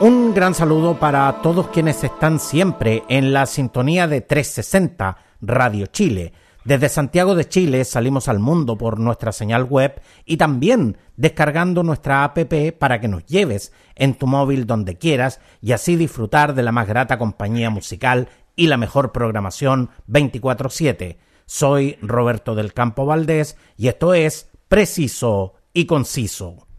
Un gran saludo para todos quienes están siempre en la sintonía de 360 Radio Chile. Desde Santiago de Chile salimos al mundo por nuestra señal web y también descargando nuestra app para que nos lleves en tu móvil donde quieras y así disfrutar de la más grata compañía musical y la mejor programación 24/7. Soy Roberto del Campo Valdés y esto es Preciso y Conciso.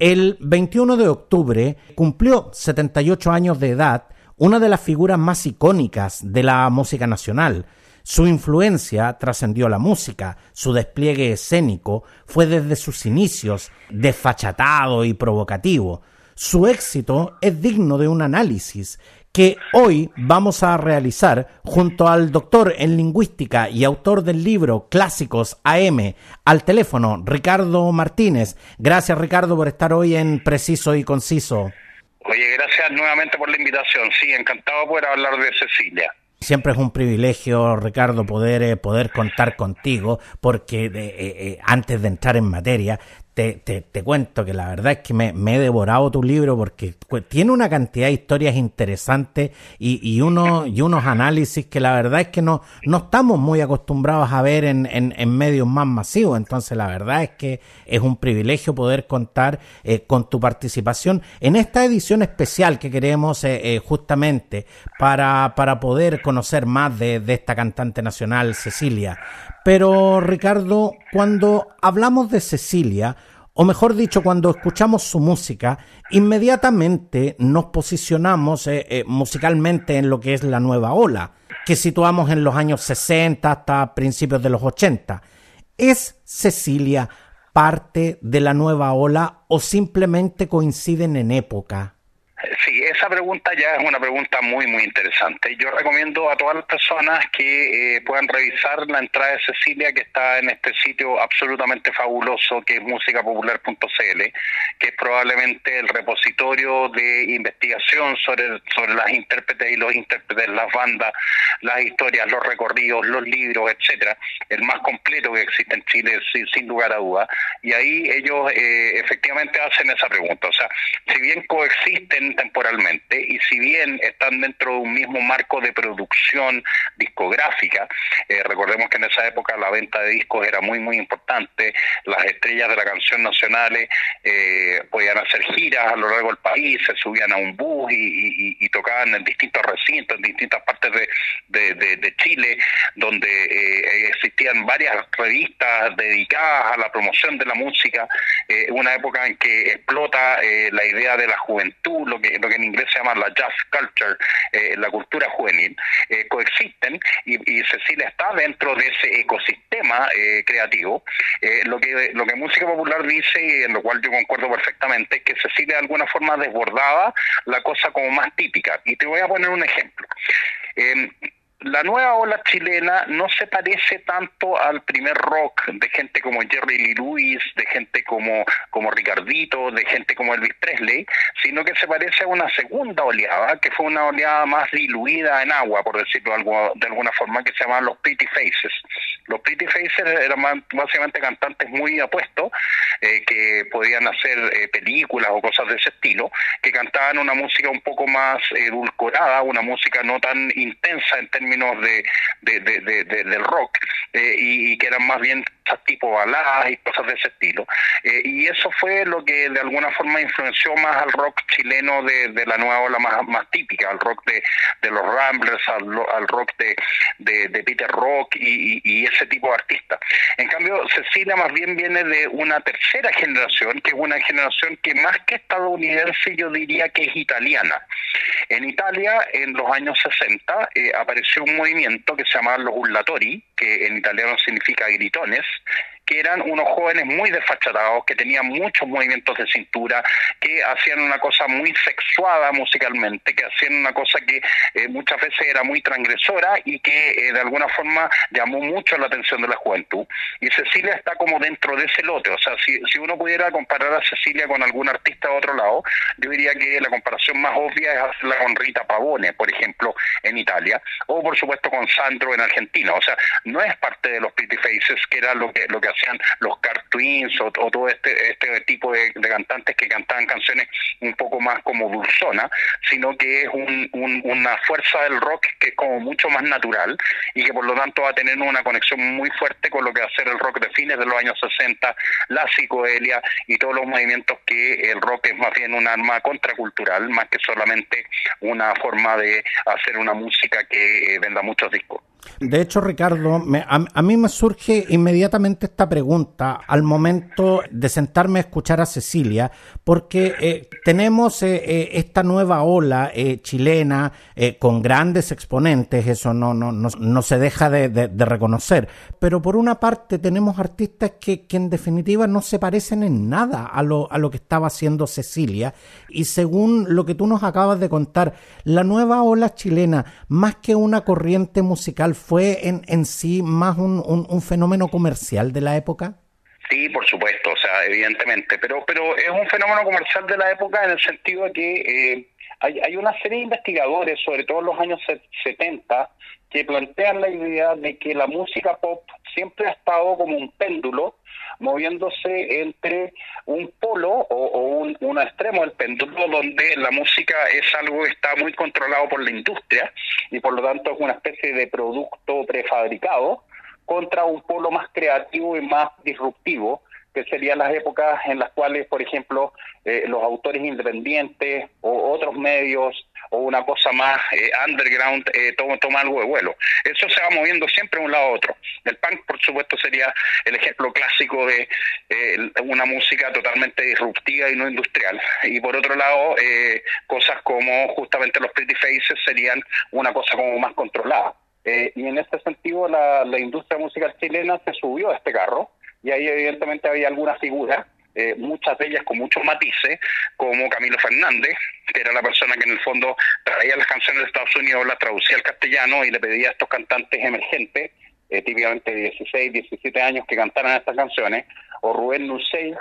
El 21 de octubre cumplió 78 años de edad una de las figuras más icónicas de la música nacional. Su influencia trascendió la música, su despliegue escénico fue desde sus inicios desfachatado y provocativo. Su éxito es digno de un análisis que hoy vamos a realizar junto al doctor en lingüística y autor del libro Clásicos AM al teléfono Ricardo Martínez. Gracias Ricardo por estar hoy en Preciso y Conciso. Oye, gracias nuevamente por la invitación. Sí, encantado de poder hablar de Cecilia. Siempre es un privilegio, Ricardo, poder, eh, poder contar contigo, porque eh, eh, antes de entrar en materia, te, te, cuento que la verdad es que me, he devorado tu libro porque tiene una cantidad de historias interesantes y, y, uno, y unos análisis que la verdad es que no, no estamos muy acostumbrados a ver en, en, medios más masivos. Entonces la verdad es que es un privilegio poder contar eh, con tu participación en esta edición especial que queremos eh, eh, justamente para, para poder conocer más de, de esta cantante nacional, Cecilia. Pero Ricardo, cuando hablamos de Cecilia, o mejor dicho, cuando escuchamos su música, inmediatamente nos posicionamos eh, eh, musicalmente en lo que es la nueva ola, que situamos en los años 60 hasta principios de los 80. ¿Es Cecilia parte de la nueva ola o simplemente coinciden en época? Sí, esa pregunta ya es una pregunta muy, muy interesante. Yo recomiendo a todas las personas que eh, puedan revisar la entrada de Cecilia que está en este sitio absolutamente fabuloso que es musicapopular.cl, que es probablemente el repositorio de investigación sobre, sobre las intérpretes y los intérpretes, las bandas, las historias, los recorridos, los libros, etcétera, el más completo que existe en Chile, sin, lugar a duda. Y ahí ellos eh, efectivamente hacen esa pregunta. O sea, si bien coexisten temporalmente y si bien están dentro de un mismo marco de producción discográfica, eh, recordemos que en esa época la venta de discos era muy muy importante, las estrellas de la canción nacionales eh, podían hacer giras a lo largo del país, se subían a un bus y, tocaban en distintos recintos, en distintas partes de, Chile, donde eh, existían varias revistas dedicadas a la promoción de la música, una época en que explota la idea de la juventud, lo que, lo que en inglés se llama la jazz culture, eh, la cultura juvenil, eh, coexisten y, Cecilia está dentro de ese ecosistema eh, creativo. lo que lo que música popular dice y en lo cual yo concuerdo perfectamente es que Cecilia de alguna forma desbordaba la cosa como más típica. Y te voy a poner un ejemplo la nueva ola chilena no se parece tanto al primer rock de gente como Jerry Lee Lewis, de gente como, como Ricardito, de gente como Elvis Presley, sino que se parece a una segunda oleada, que fue una oleada más diluida en agua, por decirlo de alguna forma, que se llamaban los Pretty Faces. Los Pretty Faces eran básicamente cantantes muy apuestos, eh, que podían hacer eh, películas o cosas de ese estilo, que cantaban una música un poco más edulcorada, una música no tan intensa en términos de, de, del rock eh, y, que eran más bien tipo baladas y cosas de ese estilo. Eh, y eso fue lo que de alguna forma influenció más al rock chileno de, la nueva ola más, más típica, al rock de, de los Ramblers, al, rock de, de, Peter Rock y, ese tipo de artistas. En cambio, Cecilia más bien viene de una tercera generación, que es una generación que más que estadounidense yo diría que es italiana. En Italia, en los años 60, eh, apareció un movimiento que se llamaba los Ullatori, que en italiano significa gritones, que eran unos jóvenes muy desfachatados, que tenían muchos movimientos de cintura, que hacían una cosa muy sexuada musicalmente, que hacían una cosa que eh, muchas veces era muy transgresora y que eh, de alguna forma llamó mucho la atención de la juventud. Y Cecilia está como dentro de ese lote, o sea, si, si uno pudiera comparar a Cecilia con algún artista de otro lado, yo diría que la comparación más obvia es hacerla con Rita Pavone, por ejemplo, en Italia, o por supuesto con Sandro en Argentina. O sea, no es parte de los Pretty Faces, que era lo que lo que hacían los Cartoons o, o todo este, este tipo de, cantantes que cantaban canciones un poco más como dulzona, sino que es una fuerza del rock que es como mucho más natural y que por lo tanto va a tener una conexión muy fuerte con lo que va a ser el rock de fines de los años 60, la psicodelia y todos los movimientos que el rock es más bien un arma contracultural, más que solamente una forma de hacer una música que venda muchos discos. De hecho, Ricardo, a, mí me surge inmediatamente esta pregunta al momento de sentarme a escuchar a Cecilia, porque eh, tenemos eh, eh, esta nueva ola chilena con grandes exponentes, eso no, no, no, se deja de, reconocer, pero por una parte tenemos artistas que, que, en definitiva no se parecen en nada a lo, a lo que estaba haciendo Cecilia, y según lo que tú nos acabas de contar, la nueva ola chilena, más que una corriente musical, fue en, en sí más un, un, fenómeno comercial de la época? Sí, por supuesto, o sea, evidentemente, pero pero es un fenómeno comercial de la época en el sentido de que eh, hay, hay una serie de investigadores, sobre todo en los años 70, que plantean la idea de que la música pop siempre ha estado como un péndulo moviéndose entre un polo o, un, un, extremo del péndulo donde la música es algo que está muy controlado por la industria y por lo tanto es una especie de producto prefabricado contra un polo más creativo y más disruptivo que serían las épocas en las cuales, por ejemplo, eh, los autores independientes o otros medios o una cosa más eh, underground eh, toma, algo de vuelo. Eso se va moviendo siempre de un lado a otro. El punk, por supuesto, sería el ejemplo clásico de eh, una música totalmente disruptiva y no industrial. Y por otro lado, cosas como justamente los Pretty Faces serían una cosa como más controlada. Y en este sentido, la, industria musical chilena se subió a este carro y ahí evidentemente había algunas figuras eh, muchas de ellas con muchos matices, como Camilo Fernández, que era la persona que en el fondo traía las canciones de Estados Unidos, las traducía al castellano y le pedía a estos cantantes emergentes, eh, típicamente de 16, 17 años, que cantaran estas canciones, o Rubén Nussey,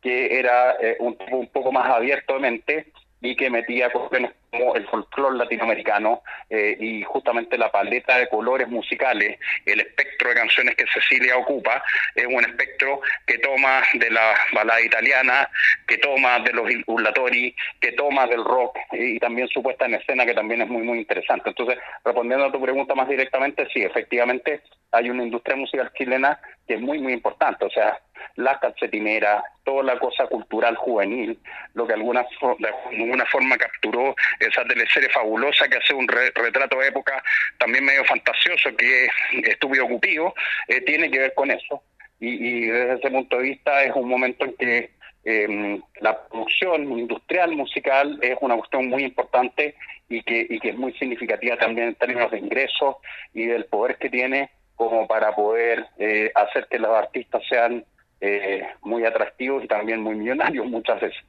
que era eh, un tipo un poco más abierto de mente, y que metía cuestiones el folclore latinoamericano eh, y justamente la paleta de colores musicales, el espectro de canciones que Cecilia ocupa, es un espectro que toma de la balada italiana, que toma de los urlatori, que toma del rock y también su puesta en escena que también es muy muy interesante. Entonces, respondiendo a tu pregunta más directamente, sí, efectivamente hay una industria musical chilena que es muy muy importante, o sea, la calcetinera, toda la cosa cultural juvenil, lo que de alguna forma capturó esa teleserie fabulosa que hace un retrato de época también medio fantasioso que es Estúpido Cupido, eh, tiene que ver con eso. Y, desde ese punto de vista es un momento en que em, la producción industrial musical es una cuestión muy importante y que, y que es muy significativa también en términos de ingresos y del poder que tiene como para poder eh, hacer que los artistas sean eh, muy atractivos y también muy millonarios muchas veces.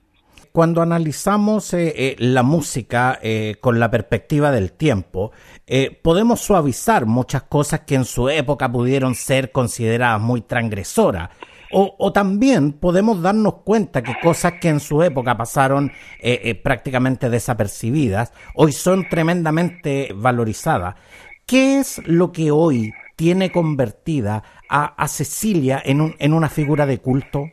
Cuando analizamos eh, eh, la música con la perspectiva del tiempo, podemos suavizar muchas cosas que en su época pudieron ser consideradas muy transgresoras. O, también podemos darnos cuenta que cosas que en su época pasaron prácticamente desapercibidas, hoy son tremendamente valorizadas. ¿Qué es lo que hoy tiene convertida a, Cecilia en una figura de culto?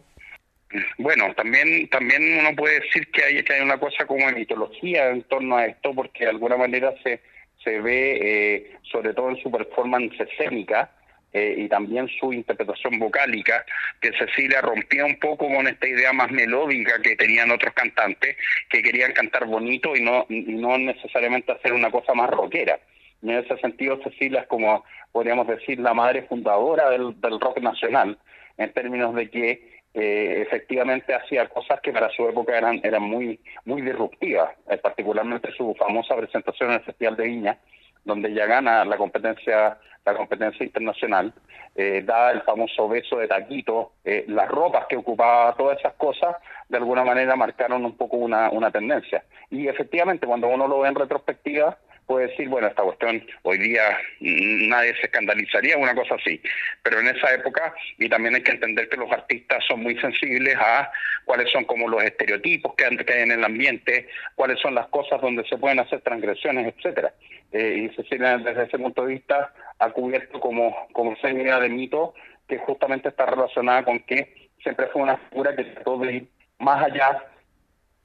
Bueno, también también uno puede decir que hay, que hay una cosa como mitología en torno a esto, porque de alguna manera se, se ve, eh, sobre todo en su performance escénica, eh, y también su interpretación vocálica, que Cecilia rompía un poco con esta idea más melódica que tenían otros cantantes, que querían cantar bonito y no, y no necesariamente hacer una cosa más rockera. En ese sentido, Cecilia es como, podríamos decir, la madre fundadora del, rock nacional, en términos de que eh, efectivamente hacía cosas que para su época eran, eran muy, muy disruptivas, eh, particularmente su famosa presentación en el Festival de Viña, donde ella gana la competencia la competencia internacional, eh, da el famoso beso de taquito, eh, las ropas que ocupaba, todas esas cosas, de alguna manera marcaron un poco una, una tendencia. Y efectivamente, cuando uno lo ve en retrospectiva, puede decir, bueno, esta cuestión hoy día nadie se escandalizaría, una cosa así. Pero en esa época, y también hay que entender que los artistas son muy sensibles a cuáles son como los estereotipos que hay en el ambiente, cuáles son las cosas donde se pueden hacer transgresiones, etcétera. Eh, y Cecilia, desde ese punto de vista, ha cubierto como, como idea de mito que justamente está relacionada con que siempre fue una figura que trató de ir más allá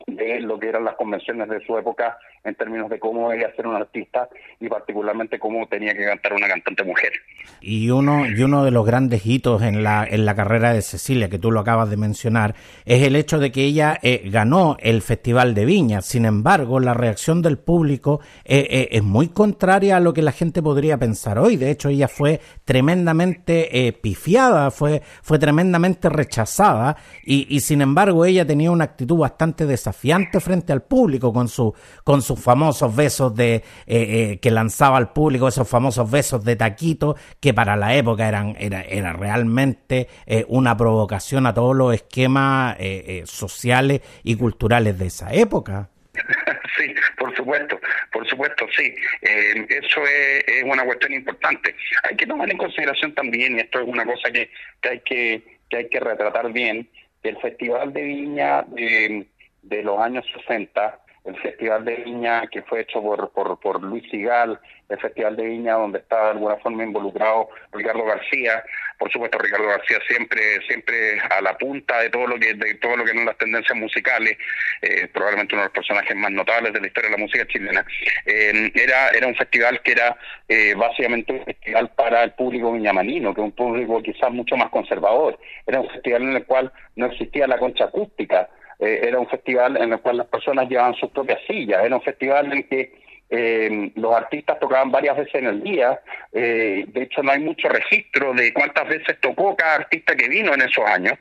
de lo que eran las convenciones de su época en términos de cómo debía ser un artista y particularmente cómo tenía que cantar una cantante mujer. Y uno, y uno de los grandes hitos en la, en la carrera de Cecilia, que tú lo acabas de mencionar, es el hecho de que ella eh, ganó el Festival de Viña. Sin embargo, la reacción del público eh, eh, es muy contraria a lo que la gente podría pensar hoy. De hecho, ella fue tremendamente pifiada, fue, fue tremendamente rechazada y, y sin embargo ella tenía una actitud bastante desafiante frente al público con su, con su famosos besos de eh, eh, que lanzaba al público, esos famosos besos de taquito, que para la época eran era, era realmente eh, una provocación a todos los esquemas sociales y culturales de esa época. Sí, por supuesto, por supuesto, sí. eso es, una cuestión importante. Hay que tomar en consideración también, y esto es una cosa que, que hay que, que hay que retratar bien, que el Festival de Viña de, de los años 60 el Festival de Viña que fue hecho por, por, por Luis Sigal, el Festival de Viña donde está de alguna forma involucrado Ricardo García, por supuesto Ricardo García siempre siempre a la punta de todo lo que de todo lo que son las tendencias musicales, eh, probablemente uno de los personajes más notables de la historia de la música chilena. Eh, era era un festival que era eh, básicamente un festival para el público viñamanino, que es un público quizás mucho más conservador. Era un festival en el cual no existía la concha acústica eh, era un festival en el cual las personas llevaban sus propias sillas, era un festival en que eh, los artistas tocaban varias veces en el día, eh, de hecho no hay mucho registro de cuántas veces tocó cada artista que vino en esos años,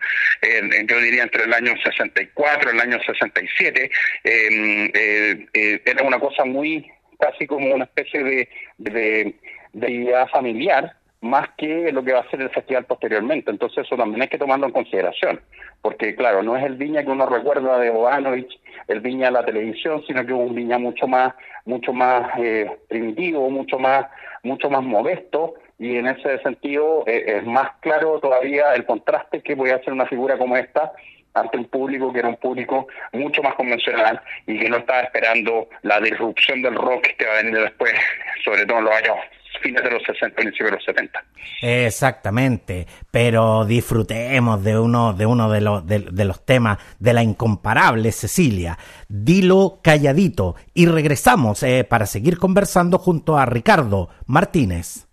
yo diría entre el año 64 y el año 67, era una cosa muy, casi como una especie de, de, de idea familiar, más que lo que va a ser el festival posteriormente. Entonces eso también hay que tomarlo en consideración, porque claro, no es el Viña que uno recuerda de Bobanovich, el Viña de la televisión, sino que es un Viña mucho más, mucho más eh, primitivo, mucho más, mucho más modesto, y en ese sentido eh, es más claro todavía el contraste que puede hacer una figura como esta ante un público que era un público mucho más convencional y que no estaba esperando la disrupción del rock que va a venir después, sobre todo en los años fines de los 60, principios de los 70. Exactamente, pero disfrutemos de uno de, uno de, los, de, los temas de la incomparable Cecilia. Dilo calladito y regresamos eh, para seguir conversando junto a Ricardo Martínez.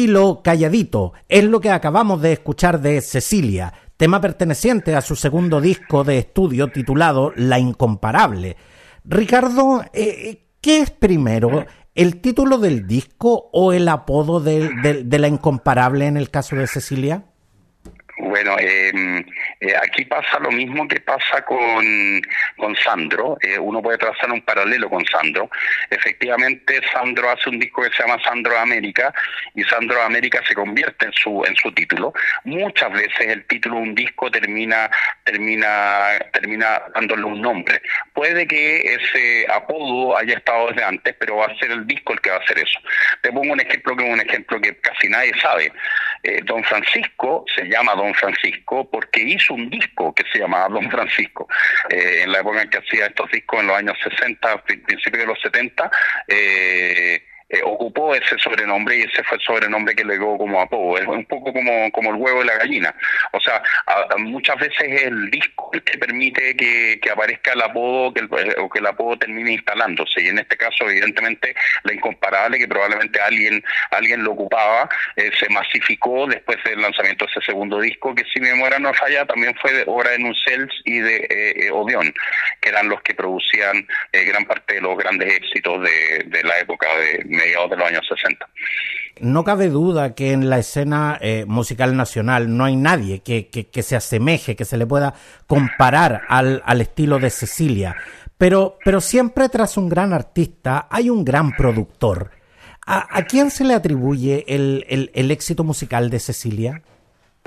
Dilo calladito, es lo que acabamos de escuchar de Cecilia, tema perteneciente a su segundo disco de estudio titulado La Incomparable. Ricardo, eh, ¿qué es primero? ¿El título del disco o el apodo de La Incomparable en el caso de Cecilia? Bueno, eh, eh, aquí pasa lo mismo que pasa con, con Sandro. Eh, uno puede trazar un paralelo con Sandro. Efectivamente, Sandro hace un disco que se llama Sandro América y Sandro América se convierte en su en su título. Muchas veces el título de un disco termina termina termina dándole un nombre. Puede que ese apodo haya estado desde antes, pero va a ser el disco el que va a hacer eso. Te pongo un ejemplo que es un ejemplo que casi nadie sabe. Eh, Don Francisco se llama Don Francisco porque hizo un disco que se llamaba Don Francisco. Eh, en la época en que hacía estos discos, en los años 60, principios de los 70, eh, eh, ocupó ese sobrenombre y ese fue el sobrenombre que le dio como apodo. Es un poco como, como el huevo y la gallina. O sea, muchas veces es el disco el que permite que, aparezca el apodo que el, o que el apodo termine instalándose. Y en este caso, evidentemente, la incomparable, que probablemente alguien alguien lo ocupaba, eh, se masificó después del lanzamiento de ese segundo disco, que si mi memoria no falla, también fue de obra de Nucels y de eh, Odeon, que eran los que producían gran parte de los grandes éxitos de, de la época de de los años 60. No cabe duda que en la escena eh, musical nacional no hay nadie que, que, se asemeje, que se le pueda comparar al, al estilo de Cecilia. Pero, pero siempre tras un gran artista hay un gran productor. ¿A, quién se le atribuye el, el éxito musical de Cecilia?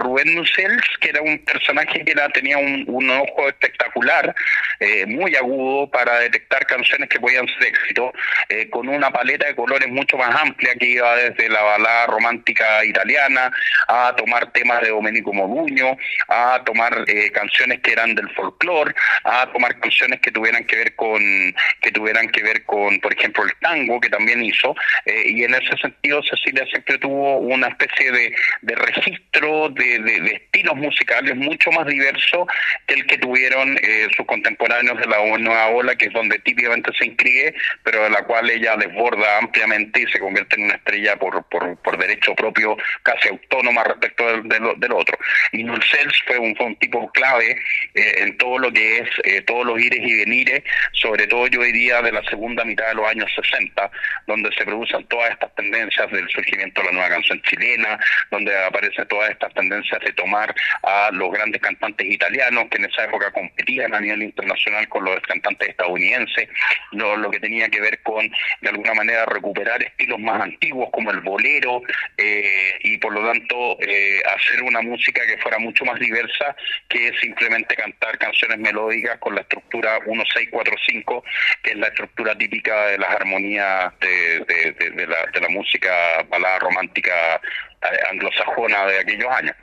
Rubén Nussels, que era un personaje que era, tenía un, ojo espectacular, eh, muy agudo para detectar canciones que podían ser éxito, eh, con una paleta de colores mucho más amplia que iba desde la balada romántica italiana a tomar temas de Domenico Moduño, a tomar eh, canciones que eran del folclore, a tomar canciones que tuvieran que ver con que tuvieran que ver con, por ejemplo, el tango que también hizo, y en ese sentido Cecilia siempre tuvo una especie de registro de de, estilos musicales mucho más diverso que el que tuvieron eh, sus contemporáneos de la nueva ola, que es donde típicamente se inscribe, pero de la cual ella desborda ampliamente y se convierte en una estrella por, por, por derecho propio, casi autónoma respecto del, del, otro. Y Nulcels fue un, fue un tipo clave eh, en todo lo que es eh, todos los ires y venires, sobre todo yo diría de la segunda mitad de los años 60, donde se producen todas estas tendencias del surgimiento de la nueva canción chilena, donde aparecen todas estas tendencias de tomar a los grandes cantantes italianos que en esa época competían a nivel internacional con los cantantes estadounidenses, lo, lo que tenía que ver con, de alguna manera, recuperar estilos más antiguos como el bolero eh, y por lo tanto eh, hacer una música que fuera mucho más diversa que simplemente cantar canciones melódicas con la estructura 1-6-4-5, que es la estructura típica de las armonías de, de, la, de la música balada romántica anglosajona de aquellos años.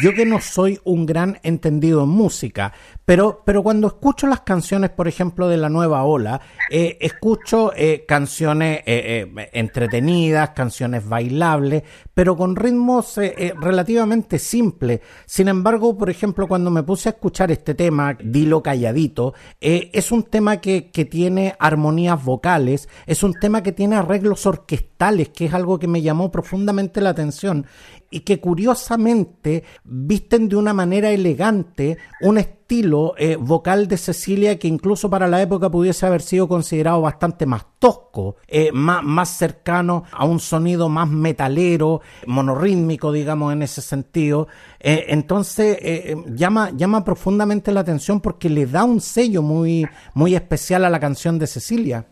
Yo que no soy un gran entendido en música, pero, pero cuando escucho las canciones, por ejemplo, de la nueva ola, eh, escucho eh, canciones eh, entretenidas, canciones bailables, pero con ritmos relativamente simples. Sin embargo, por ejemplo, cuando me puse a escuchar este tema, Dilo Calladito, es un tema que, que tiene armonías vocales, es un tema que tiene arreglos orquestales, que es algo que me llamó profundamente la atención y que curiosamente visten de una manera elegante un estilo eh, vocal de Cecilia que incluso para la época pudiese haber sido considerado bastante más tosco, eh, más, más cercano a un sonido más metalero, monorítmico, digamos, en ese sentido. Eh, entonces, llama, llama profundamente la atención porque le da un sello muy, muy especial a la canción de Cecilia.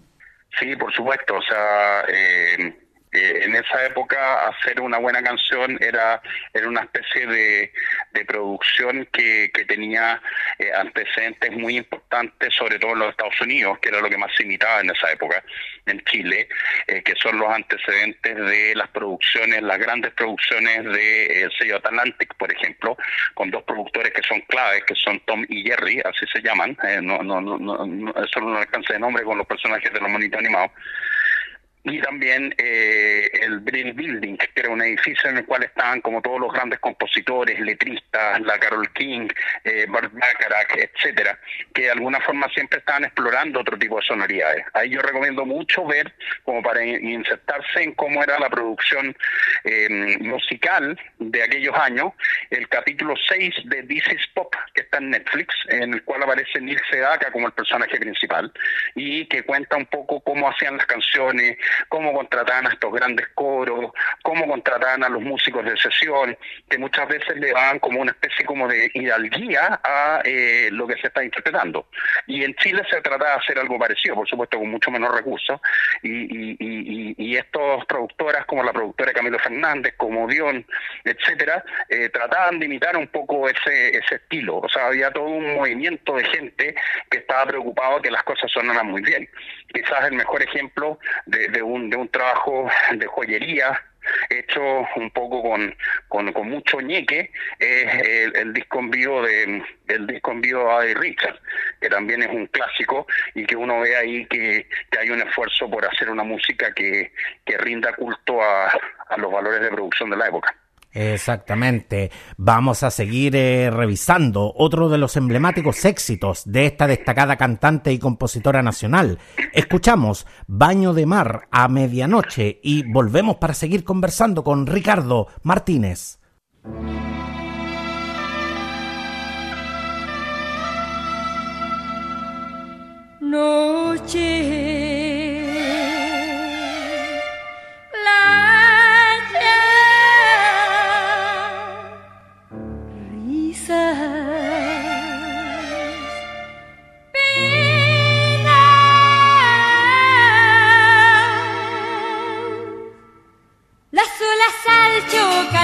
Sí, por supuesto, o sea, eh, en esa época hacer una buena canción era, era una especie de, producción que, que tenía eh, antecedentes muy importantes, sobre todo en los Estados Unidos, que era lo que más se imitaba en esa época, en Chile, eh, que son los antecedentes de las producciones, las grandes producciones de el sello Atlantic, por ejemplo, con dos productores que son claves, que son Tom y Jerry, así se llaman, no, no, no, no, eso no alcanza de nombre con los personajes de los monitos animados y también eh, el Brill Building, que era un edificio en el cual estaban como todos los grandes compositores, letristas, la Carol King, eh, Bart Bacharach, etcétera, que de alguna forma siempre estaban explorando otro tipo de sonoridades. Ahí yo recomiendo mucho ver, como para insertarse en cómo era la producción eh, musical de aquellos años, el capítulo 6 de This is Pop, que está en Netflix, en el cual aparece Neil Sedaka como el personaje principal, y que cuenta un poco cómo hacían las canciones, cómo contrataban a estos grandes coros, cómo contrataban a los músicos de sesión, que muchas veces le daban como una especie como de hidalguía a eh, lo que se está interpretando. Y en Chile se trataba de hacer algo parecido, por supuesto con mucho menos recursos, y, y, y, estos productoras como la productora Camilo Fernández, como Dion, etcétera, eh, trataban de imitar un poco ese, ese estilo. O sea, había todo un movimiento de gente que estaba preocupado que las cosas sonaran muy bien. Quizás el mejor ejemplo de un, de un trabajo de joyería hecho un poco con, con, mucho ñeque es el, disco en vivo de el disco en vivo de Richard que también es un clásico y que uno ve ahí que, hay un esfuerzo por hacer una música que, que rinda culto a los valores de producción de la época Exactamente. Vamos a seguir eh, revisando otro de los emblemáticos éxitos de esta destacada cantante y compositora nacional. Escuchamos Baño de Mar a medianoche y volvemos para seguir conversando con Ricardo Martínez. Noche toda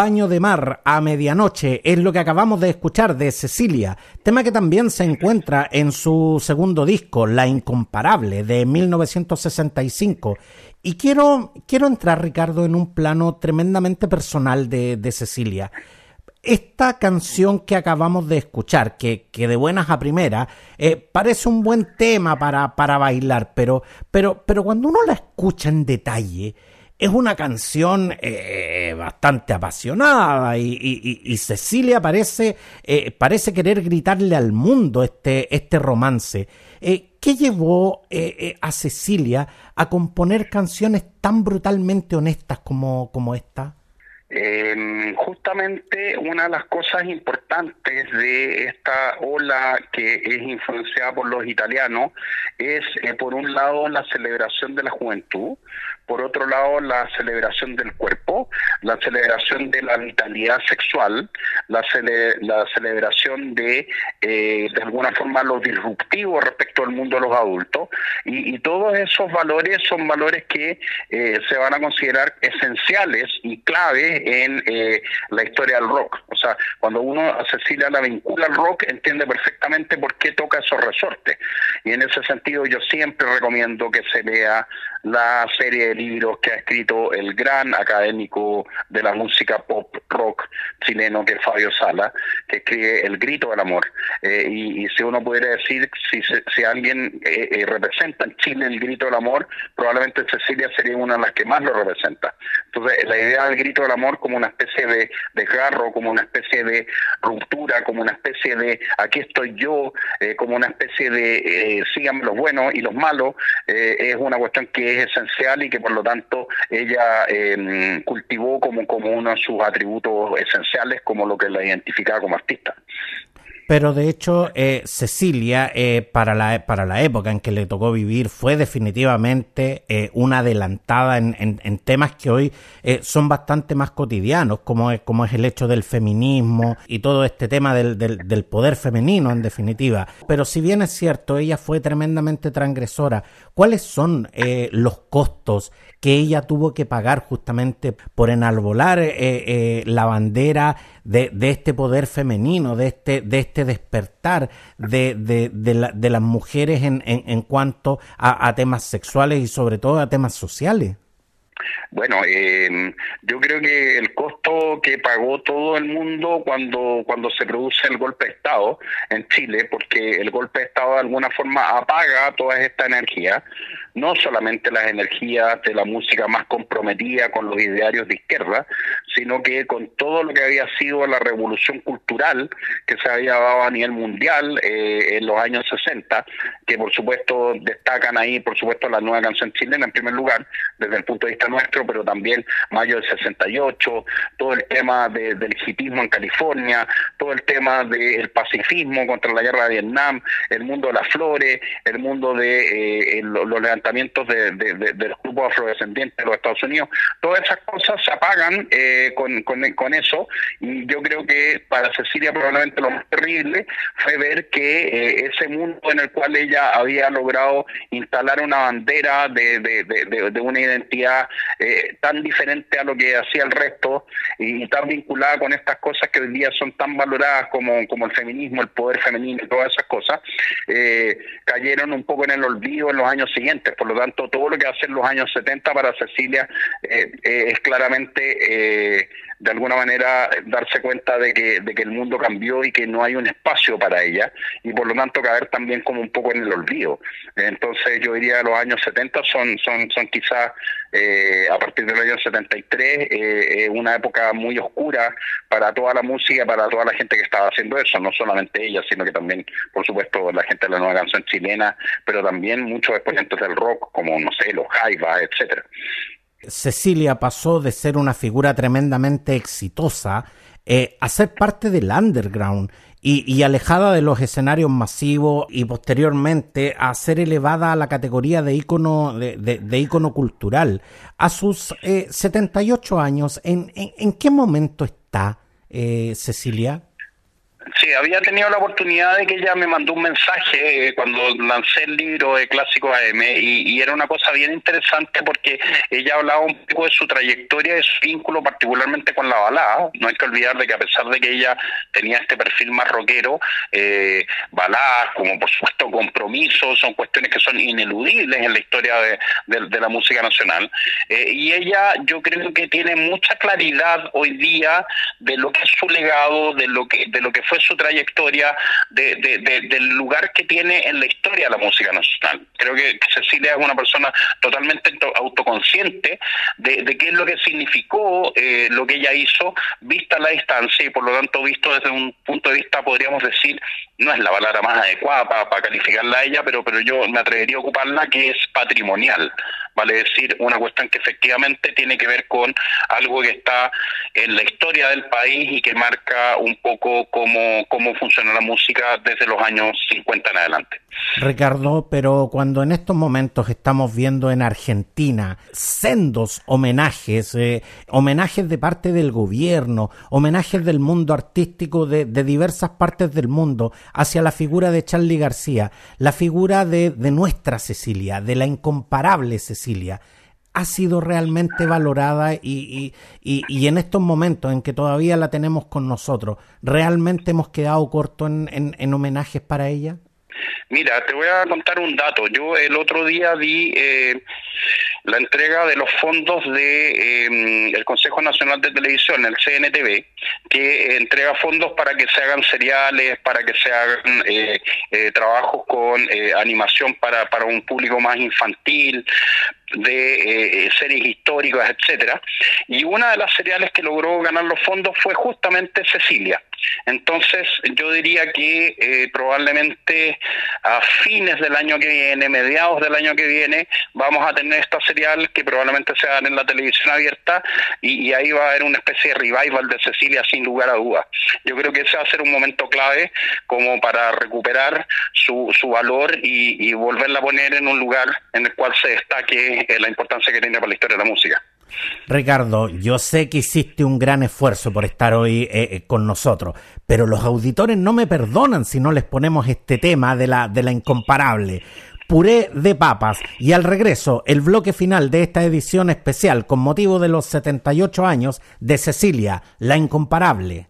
Baño de Mar a Medianoche es lo que acabamos de escuchar de Cecilia, tema que también se encuentra en su segundo disco, La Incomparable, de 1965. Y quiero, quiero entrar, Ricardo, en un plano tremendamente personal de, de Cecilia esta canción que acabamos de escuchar, que, que de buenas a primeras, eh, parece un buen tema para, para bailar, pero, pero, pero cuando uno la escucha en detalle, es una canción eh, bastante apasionada y, Cecilia parece, eh, parece querer gritarle al mundo este, este romance. Eh, ¿Qué llevó a Cecilia a componer canciones tan brutalmente honestas como, como esta? Eh, justamente una de las cosas importantes de esta ola que es influenciada por los italianos es, eh, por un lado, la celebración de la juventud, por otro lado, la celebración del cuerpo, la celebración de la vitalidad sexual, la, celebración de, eh, de alguna forma, lo disruptivo respecto al mundo de los adultos. Y, todos esos valores son valores que eh, se van a considerar esenciales y claves en eh, la historia del rock. O sea, cuando uno a Cecilia la vincula al rock, entiende perfectamente por qué toca esos resortes. Y en ese sentido, yo siempre recomiendo que se lea la serie de libros que ha escrito el gran académico de la música pop rock chileno que es Fabio Sala, que escribe El grito del amor. Eh, y, si uno pudiera decir, si, si alguien eh, eh, representa en Chile el grito del amor, probablemente Cecilia sería una de las que más lo representa. Entonces, la idea del grito del amor como una especie de desgarro, como una especie de ruptura, como una especie de aquí estoy yo, como una especie de síganme los buenos y los malos, es una cuestión que es esencial y que por lo tanto ella em, cultivó como, como uno de sus atributos esenciales, como lo que la identificaba como artista. Pero de hecho, eh, Cecilia, eh, para, la, para la época en que le tocó vivir, fue definitivamente eh, una adelantada en, en, temas que hoy son bastante más cotidianos, como es, como es el hecho del feminismo y todo este tema del, del, del poder femenino, en definitiva. Pero si bien es cierto, ella fue tremendamente transgresora, ¿cuáles son los costos que ella tuvo que pagar justamente por enarbolar la bandera de, de este poder femenino, de este, de este despertar de, de, de, las mujeres en, en, en cuanto a, temas sexuales y sobre todo a temas sociales? Bueno, eh, yo creo que el costo que pagó todo el mundo cuando, cuando se produce el golpe de Estado en Chile, porque el golpe de Estado de alguna forma apaga toda esta energía, no solamente las energías de la música más comprometida con los idearios de izquierda, sino que con todo lo que había sido la revolución cultural que se había dado a nivel mundial eh, en los años 60, que por supuesto destacan ahí, por supuesto, la nueva canción chilena en primer lugar, desde el punto de vista nuestro, pero también mayo del 68, todo el tema del hipismo en California, todo el tema del pacifismo contra la guerra de Vietnam, el mundo de las flores, el mundo de eh, los levantamientos de, de, los grupos afrodescendientes de los Estados Unidos, todas esas cosas se apagan eh, con, eso y yo creo que para Cecilia probablemente lo más terrible fue ver que eh, ese mundo en el cual ella había logrado instalar una bandera de, de una identidad eh, tan diferente a lo que hacía el resto y, tan vinculada con estas cosas que hoy día son tan valoradas como, como el feminismo, el poder femenino y todas esas cosas, eh, cayeron un poco en el olvido en los años siguientes. Por lo tanto, todo lo que hacen los años 70 para Cecilia eh, es claramente de alguna manera darse cuenta de que, de que el mundo cambió y que no hay un espacio para ella y por lo tanto caer también como un poco en el olvido. Entonces yo diría los años 70 son, son, son quizás eh, a partir del año 73 eh, una época muy oscura para toda la música, para toda la gente que estaba haciendo eso, no solamente ella, sino que también, por supuesto, la gente de la nueva canción chilena, pero también muchos exponentes del rock como, no sé, los Jaivas, etcétera. Cecilia pasó de ser una figura tremendamente exitosa eh, a ser parte del underground y, alejada de los escenarios masivos y posteriormente a ser elevada a la categoría de ícono, de, ícono cultural. A sus eh, 78 años, ¿en, en, qué momento está eh, Cecilia? Sí, había tenido la oportunidad de que ella me mandó un mensaje eh, cuando lancé el libro de Clásico AM y, y, era una cosa bien interesante porque ella hablaba un poco de su trayectoria, de su vínculo particularmente con la balada. No hay que olvidar de que a pesar de que ella tenía este perfil más rockero, eh, baladas, como por supuesto compromisos, son cuestiones que son ineludibles en la historia de, de, de la música nacional. Eh, y ella yo creo que tiene mucha claridad hoy día de lo que es su legado, de lo que, de lo que fue su trayectoria, de, de, de, del lugar que tiene en la historia la música nacional. Creo que Cecilia es una persona totalmente autoconsciente de, qué es lo que significó eh, lo que ella hizo, vista la distancia y por lo tanto visto desde un punto de vista, podríamos decir, no es la palabra más adecuada para, para calificarla a ella, pero, pero yo me atrevería a ocuparla que es patrimonial vale decir, una cuestión que efectivamente tiene que ver con algo que está en la historia del país y que marca un poco cómo, cómo funciona la música desde los años 50 en adelante. Ricardo, pero cuando en estos momentos estamos viendo en Argentina sendos homenajes, eh, homenajes de parte del gobierno, homenajes del mundo artístico de, de, diversas partes del mundo hacia la figura de Charlie García, la figura de, de nuestra Cecilia, de la incomparable Cecilia, ha sido realmente valorada y, y, y, y, en estos momentos en que todavía la tenemos con nosotros, ¿realmente hemos quedado corto en, en, en homenajes para ella? Mira, te voy a contar un dato. Yo el otro día vi eh, la entrega de los fondos de eh, el Consejo Nacional de Televisión, el CNTV, que entrega fondos para que se hagan seriales, para que se hagan eh, eh trabajos con eh, animación para, para un público más infantil, de eh, series históricas, etcétera. Y una de las seriales que logró ganar los fondos fue justamente Cecilia. Entonces, yo diría que eh, probablemente a fines del año que viene, mediados del año que viene, vamos a tener esta serial que probablemente se haga en la televisión abierta y, y, ahí va a haber una especie de revival de Cecilia sin lugar a dudas. Yo creo que ese va a ser un momento clave como para recuperar su, su valor y, y volverla a poner en un lugar en el cual se destaque eh, la importancia que tiene para la historia de la música. Ricardo, yo sé que hiciste un gran esfuerzo por estar hoy eh, eh, con nosotros, pero los auditores no me perdonan si no les ponemos este tema de la, de la incomparable. Puré de papas y al regreso el bloque final de esta edición especial con motivo de los 78 años de Cecilia, la incomparable.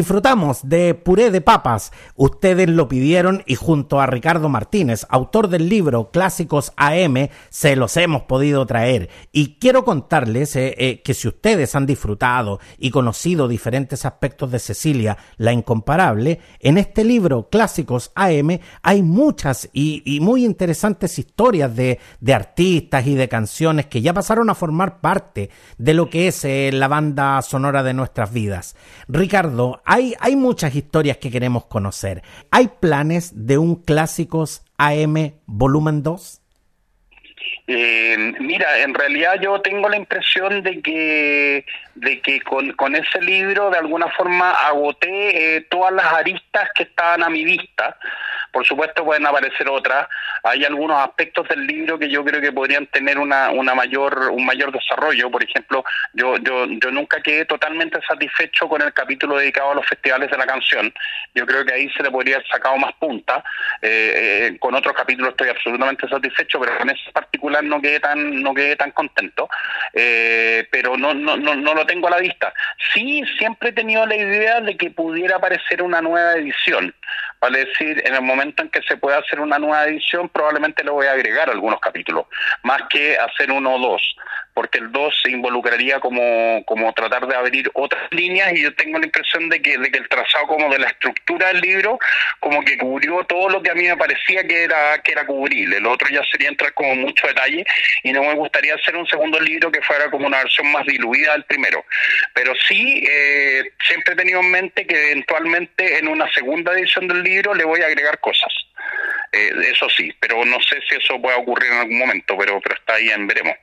Disfrutamos de puré de papas. Ustedes lo pidieron y junto a Ricardo Martínez, autor del libro Clásicos AM, se los hemos podido traer. Y quiero contarles eh, eh, que si ustedes han disfrutado y conocido diferentes aspectos de Cecilia, la incomparable, en este libro Clásicos AM hay muchas y, muy interesantes historias de, artistas y de canciones que ya pasaron a formar parte de lo que es eh, la banda sonora de nuestras vidas. Ricardo, hay, hay muchas historias que queremos conocer. ¿Hay planes de un Clásicos AM Volumen 2? Eh, mira, en realidad yo tengo la impresión de que de que con, con ese libro de alguna forma agoté eh, todas las aristas que estaban a mi vista por supuesto pueden aparecer otras. Hay algunos aspectos del libro que yo creo que podrían tener una, una mayor, un mayor desarrollo. Por ejemplo, yo, yo, yo nunca quedé totalmente satisfecho con el capítulo dedicado a los festivales de la canción. Yo creo que ahí se le podría haber sacado más punta. Eh, eh, con otros capítulos estoy absolutamente satisfecho, pero con ese particular no quedé tan, no quedé tan contento. Eh, pero no, no, no, no lo tengo a la vista. Sí, siempre he tenido la idea de que pudiera aparecer una nueva edición. Vale decir, en el momento en que se pueda hacer una nueva edición, probablemente le voy a agregar algunos capítulos, más que hacer uno o dos porque el 2 se involucraría como, como tratar de abrir otras líneas y yo tengo la impresión de que, de que el trazado como de la estructura del libro como que cubrió todo lo que a mí me parecía que era que era cubrible. El otro ya sería entrar como mucho detalle y no me gustaría hacer un segundo libro que fuera como una versión más diluida del primero. Pero sí, eh, siempre he tenido en mente que eventualmente en una segunda edición del libro le voy a agregar cosas. Eh, eso sí, pero no sé si eso puede ocurrir en algún momento, pero, pero está ahí en veremos.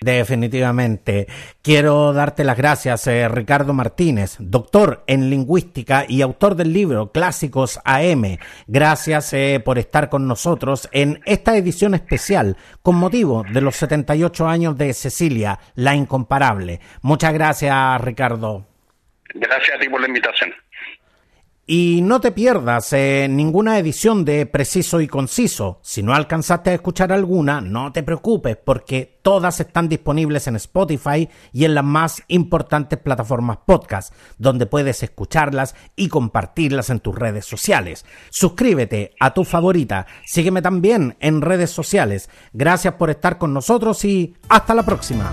Definitivamente. Quiero darte las gracias, eh, Ricardo Martínez, doctor en lingüística y autor del libro Clásicos AM. Gracias eh, por estar con nosotros en esta edición especial con motivo de los 78 años de Cecilia, la incomparable. Muchas gracias, Ricardo. Gracias a ti por la invitación. Y no te pierdas eh, ninguna edición de Preciso y Conciso. Si no alcanzaste a escuchar alguna, no te preocupes porque todas están disponibles en Spotify y en las más importantes plataformas podcast, donde puedes escucharlas y compartirlas en tus redes sociales. Suscríbete a tu favorita, sígueme también en redes sociales. Gracias por estar con nosotros y hasta la próxima.